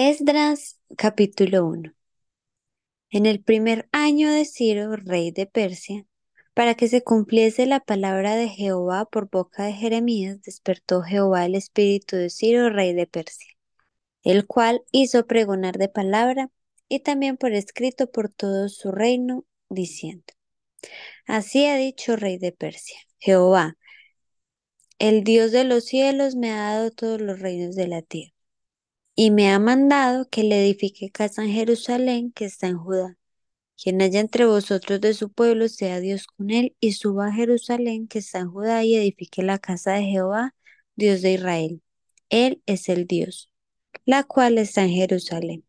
Esdras capítulo 1 En el primer año de Ciro, rey de Persia, para que se cumpliese la palabra de Jehová por boca de Jeremías, despertó Jehová el espíritu de Ciro, rey de Persia, el cual hizo pregonar de palabra y también por escrito por todo su reino, diciendo, Así ha dicho rey de Persia, Jehová, el Dios de los cielos me ha dado todos los reinos de la tierra y me ha mandado que le edifique casa en Jerusalén que está en Judá. Quien haya entre vosotros de su pueblo, sea Dios con él, y suba a Jerusalén que está en Judá y edifique la casa de Jehová, Dios de Israel. Él es el Dios, la cual está en Jerusalén.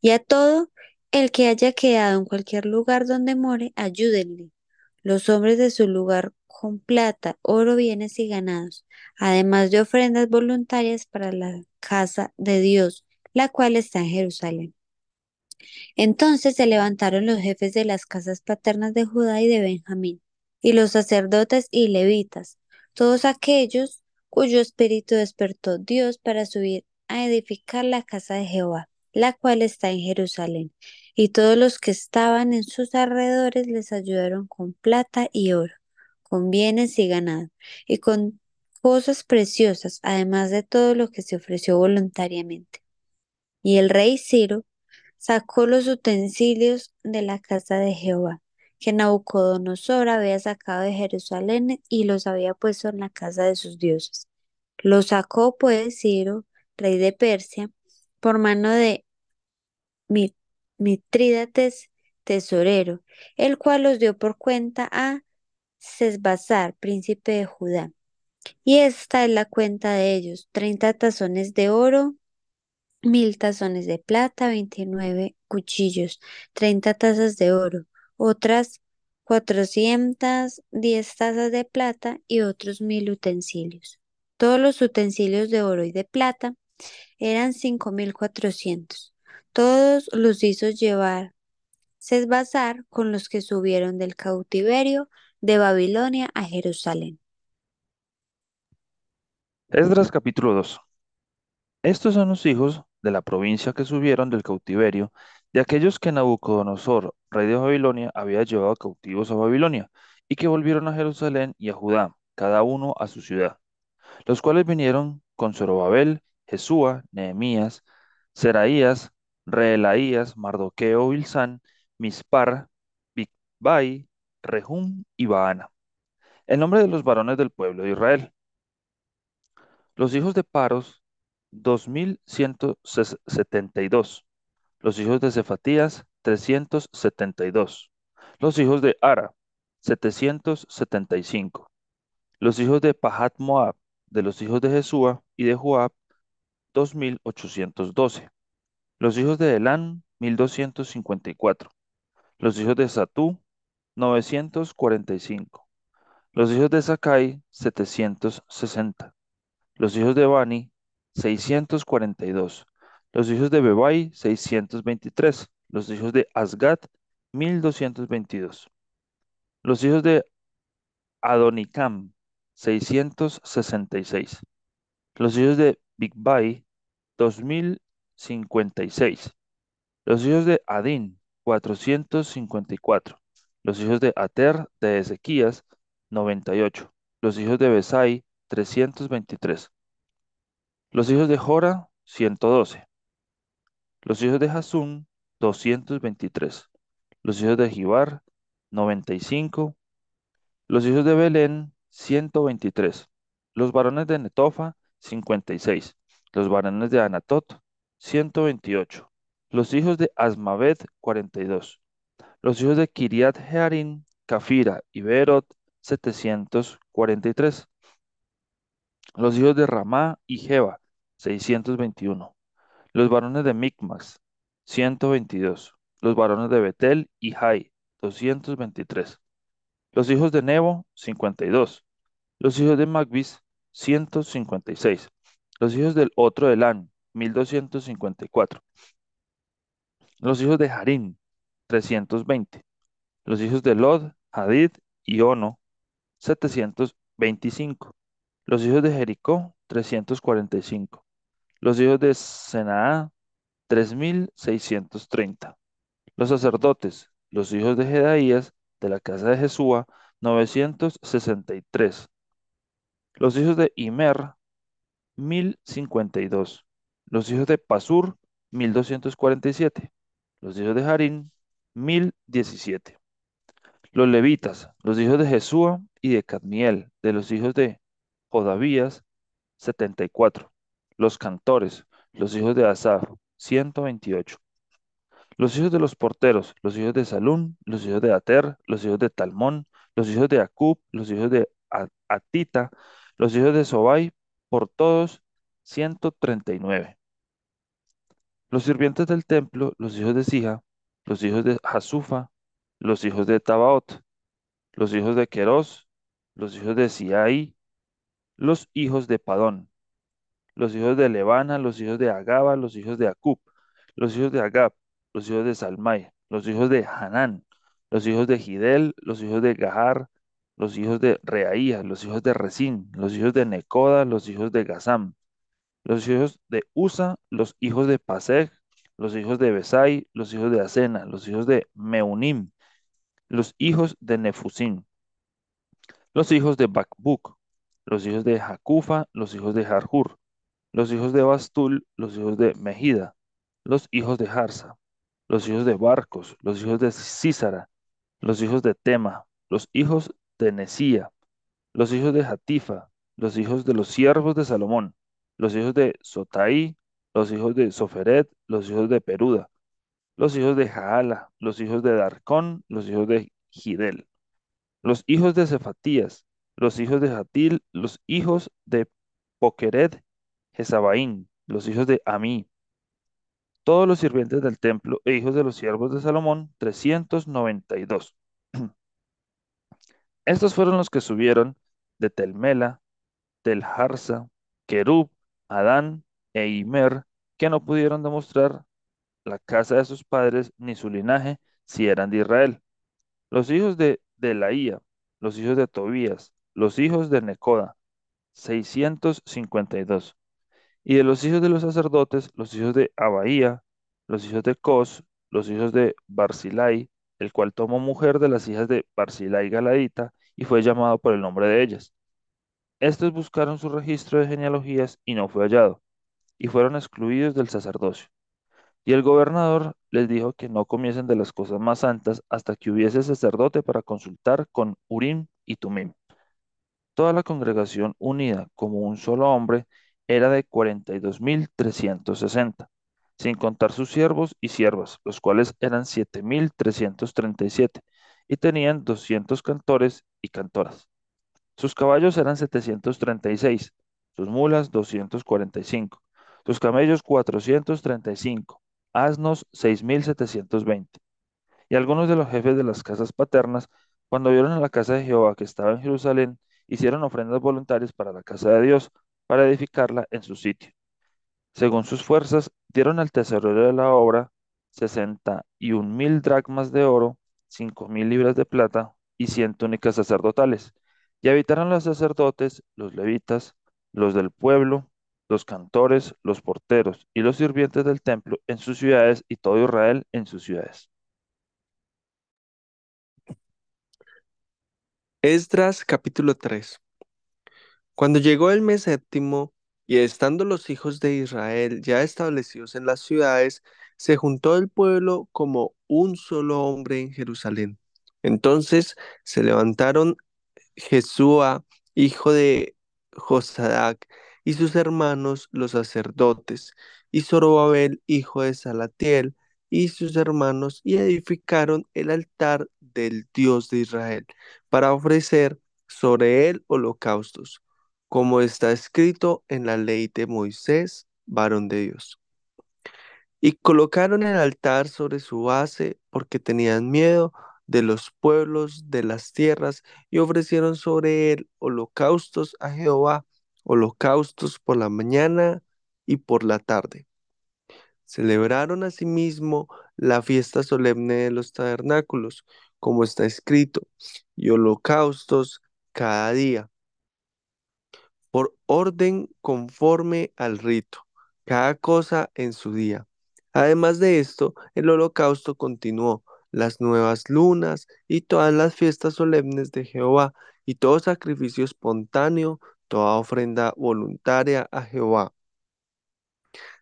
Y a todo el que haya quedado en cualquier lugar donde more, ayúdenle. Los hombres de su lugar con plata, oro, bienes y ganados, además de ofrendas voluntarias para la casa de Dios, la cual está en Jerusalén. Entonces se levantaron los jefes de las casas paternas de Judá y de Benjamín, y los sacerdotes y levitas, todos aquellos cuyo espíritu despertó Dios para subir a edificar la casa de Jehová, la cual está en Jerusalén. Y todos los que estaban en sus alrededores les ayudaron con plata y oro con bienes y ganado, y con cosas preciosas, además de todo lo que se ofreció voluntariamente. Y el rey Ciro sacó los utensilios de la casa de Jehová, que Nabucodonosor había sacado de Jerusalén y los había puesto en la casa de sus dioses. Los sacó pues Ciro, rey de Persia, por mano de Mitrídates, tesorero, el cual los dio por cuenta a Sesbazar, príncipe de Judá. Y esta es la cuenta de ellos, treinta tazones de oro, mil tazones de plata, veintinueve cuchillos, treinta tazas de oro, otras cuatrocientas diez tazas de plata y otros mil utensilios. Todos los utensilios de oro y de plata eran cinco mil cuatrocientos. Todos los hizo llevar Sesbazar con los que subieron del cautiverio de Babilonia a Jerusalén. Esdras capítulo 2. Estos son los hijos de la provincia que subieron del cautiverio de aquellos que Nabucodonosor, rey de Babilonia, había llevado cautivos a Babilonia, y que volvieron a Jerusalén y a Judá, cada uno a su ciudad, los cuales vinieron con Zorobabel, Jesúa, Nehemías, Seraías, Reelaías, Mardoqueo, Bilsán, Mispar, Bigbai, Rehum y Baana. El nombre de los varones del pueblo de Israel. Los hijos de Paros, 2172. Los hijos de Cefatías, 372. Los hijos de Ara, 775. Los hijos de Pahat Moab, de los hijos de Jesúa y de Joab, 2812. Los hijos de Elán, 1254. Los hijos de Satú, 945. Los hijos de Sakai, 760. Los hijos de Bani, 642. Los hijos de Bebai, 623. Los hijos de Asgat, 1222. Los hijos de Adonicam, 666. Los hijos de Bigbai, 2056. Los hijos de Adin, 454. Los hijos de Ater de Ezequías, 98. Los hijos de Besai, 323. Los hijos de Jora, 112. Los hijos de Hasún, 223. Los hijos de Jibar, 95. Los hijos de Belén, 123. Los varones de Netofa, 56. Los varones de Anatot, 128. Los hijos de Asmavet, 42. Los hijos de Kiriat Jearim, Cafira y Beerot, 743. Los hijos de Ramá y Jeba, 621. Los varones de Micmas, 122. Los varones de Betel y Jai, 223. Los hijos de Nebo, 52. Los hijos de Magbis, 156. Los hijos del otro Elán, 1254. Los hijos de Harim, 320. Los hijos de Lod, Hadid y Ono, 725. Los hijos de Jericó, 345. Los hijos de Senaa, 3.630. Los sacerdotes, los hijos de Jedaías, de la casa de Jesúa, 963. Los hijos de Imer, 1052. Los hijos de Pasur, 1247. Los hijos de Harín, 1017. Los levitas, los hijos de Jesúa y de Cadmiel, de los hijos de Jodavías, 74. Los cantores, los hijos de Asaf, 128. Los hijos de los porteros, los hijos de Salún, los hijos de Ater, los hijos de Talmón, los hijos de Acub, los hijos de Atita, los hijos de Sobai, por todos 139. Los sirvientes del templo, los hijos de Sija, los hijos de Hasufa, los hijos de Tabaot, los hijos de Queros, los hijos de Siai, los hijos de Padón, los hijos de Levana, los hijos de Agaba, los hijos de Acub, los hijos de Agab, los hijos de Salmai, los hijos de Hanán, los hijos de Gidel, los hijos de Gahar, los hijos de Reaía, los hijos de Resín, los hijos de Necoda, los hijos de Gazam, los hijos de Usa, los hijos de Paseg, los hijos de Besai, los hijos de Asena, los hijos de Meunim, los hijos de Nefusim, los hijos de Bakbuk, los hijos de Jacufa, los hijos de Harhur, los hijos de Bastul, los hijos de Mejida, los hijos de Harsa, los hijos de Barcos, los hijos de Sísara, los hijos de Tema, los hijos de Nesía, los hijos de Hatifa, los hijos de los siervos de Salomón, los hijos de Sotai, los hijos de Soferet, los hijos de Peruda, los hijos de Jaala, los hijos de Darcón, los hijos de Gidel, los hijos de Cefatías, los hijos de Hatil, los hijos de Pokeret, Jezabaín, los hijos de Amí, todos los sirvientes del templo e hijos de los siervos de Salomón, 392. Estos fueron los que subieron de Telmela, Tel Harsa, Kerub, Adán e Imer, que no pudieron demostrar la casa de sus padres ni su linaje si eran de Israel. Los hijos de Delaía, los hijos de Tobías, los hijos de Necoda, 652. Y de los hijos de los sacerdotes, los hijos de Abaía, los hijos de Cos, los hijos de Barzilai, el cual tomó mujer de las hijas de Barzilai Galadita y fue llamado por el nombre de ellas. Estos buscaron su registro de genealogías y no fue hallado, y fueron excluidos del sacerdocio. Y el gobernador les dijo que no comiesen de las cosas más santas hasta que hubiese sacerdote para consultar con Urim y Tumim. Toda la congregación unida como un solo hombre era de 42.360, sin contar sus siervos y siervas, los cuales eran 7.337, y tenían 200 cantores y cantoras. Sus caballos eran 736, sus mulas 245, sus camellos 435, asnos 6.720. Y algunos de los jefes de las casas paternas, cuando vieron a la casa de Jehová que estaba en Jerusalén, hicieron ofrendas voluntarias para la casa de Dios, para edificarla en su sitio. Según sus fuerzas, dieron al tesorero de la obra sesenta y un mil dracmas de oro, cinco mil libras de plata y cien túnicas sacerdotales. Y habitaron los sacerdotes, los levitas, los del pueblo, los cantores, los porteros y los sirvientes del templo en sus ciudades y todo Israel en sus ciudades. Esdras capítulo 3 Cuando llegó el mes séptimo, y estando los hijos de Israel ya establecidos en las ciudades, se juntó el pueblo como un solo hombre en Jerusalén. Entonces se levantaron Jesúa, hijo de Josadac, y sus hermanos los sacerdotes, y Zorobabel, hijo de Salatiel, y sus hermanos, y edificaron el altar del Dios de Israel, para ofrecer sobre él holocaustos, como está escrito en la ley de Moisés, varón de Dios. Y colocaron el altar sobre su base, porque tenían miedo de los pueblos de las tierras, y ofrecieron sobre él holocaustos a Jehová, holocaustos por la mañana y por la tarde. Celebraron asimismo la fiesta solemne de los tabernáculos, como está escrito, y holocaustos cada día, por orden conforme al rito, cada cosa en su día. Además de esto, el holocausto continuó, las nuevas lunas y todas las fiestas solemnes de Jehová, y todo sacrificio espontáneo, toda ofrenda voluntaria a Jehová.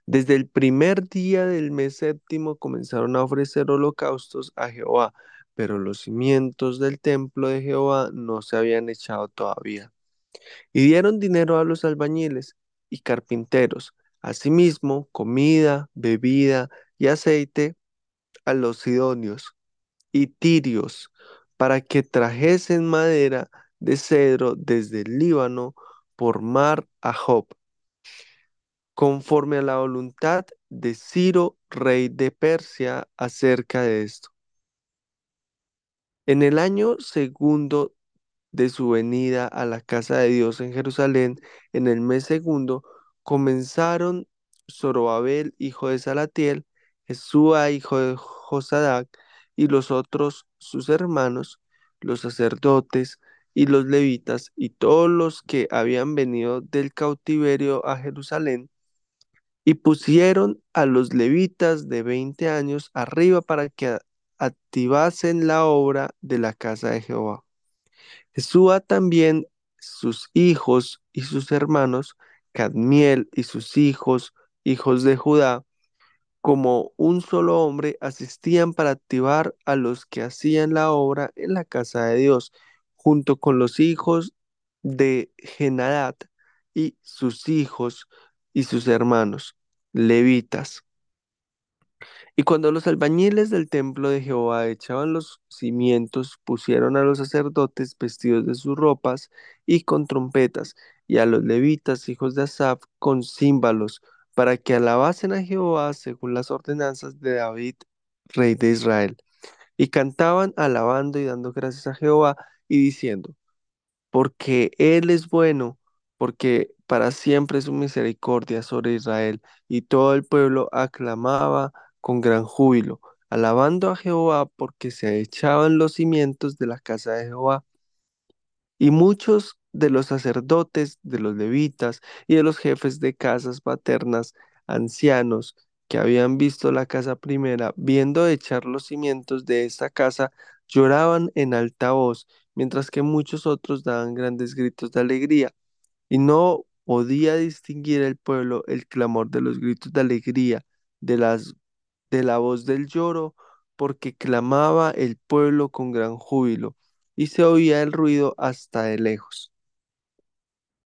Desde el primer día del mes séptimo comenzaron a ofrecer holocaustos a Jehová, pero los cimientos del templo de Jehová no se habían echado todavía. Y dieron dinero a los albañiles y carpinteros, asimismo comida, bebida y aceite a los sidonios y tirios, para que trajesen madera de cedro desde el Líbano por mar a Job, conforme a la voluntad de Ciro, rey de Persia, acerca de esto. En el año segundo de su venida a la casa de Dios en Jerusalén, en el mes segundo, comenzaron Zorobabel, hijo de Salatiel, Jesúa, hijo de Josadac, y los otros sus hermanos, los sacerdotes y los levitas, y todos los que habían venido del cautiverio a Jerusalén, y pusieron a los levitas de 20 años arriba para que activasen la obra de la casa de Jehová. Jesúa también sus hijos y sus hermanos, Cadmiel y sus hijos, hijos de Judá, como un solo hombre, asistían para activar a los que hacían la obra en la casa de Dios, junto con los hijos de Genadat y sus hijos y sus hermanos, levitas. Y cuando los albañiles del templo de Jehová echaban los cimientos, pusieron a los sacerdotes vestidos de sus ropas y con trompetas, y a los levitas, hijos de Asaph, con címbalos, para que alabasen a Jehová según las ordenanzas de David, rey de Israel. Y cantaban alabando y dando gracias a Jehová y diciendo, porque Él es bueno, porque para siempre es su misericordia sobre Israel. Y todo el pueblo aclamaba con gran júbilo, alabando a Jehová porque se echaban los cimientos de la casa de Jehová. Y muchos de los sacerdotes, de los levitas y de los jefes de casas paternas, ancianos, que habían visto la casa primera, viendo echar los cimientos de esta casa, lloraban en alta voz, mientras que muchos otros daban grandes gritos de alegría. Y no podía distinguir el pueblo el clamor de los gritos de alegría, de las de la voz del lloro, porque clamaba el pueblo con gran júbilo, y se oía el ruido hasta de lejos.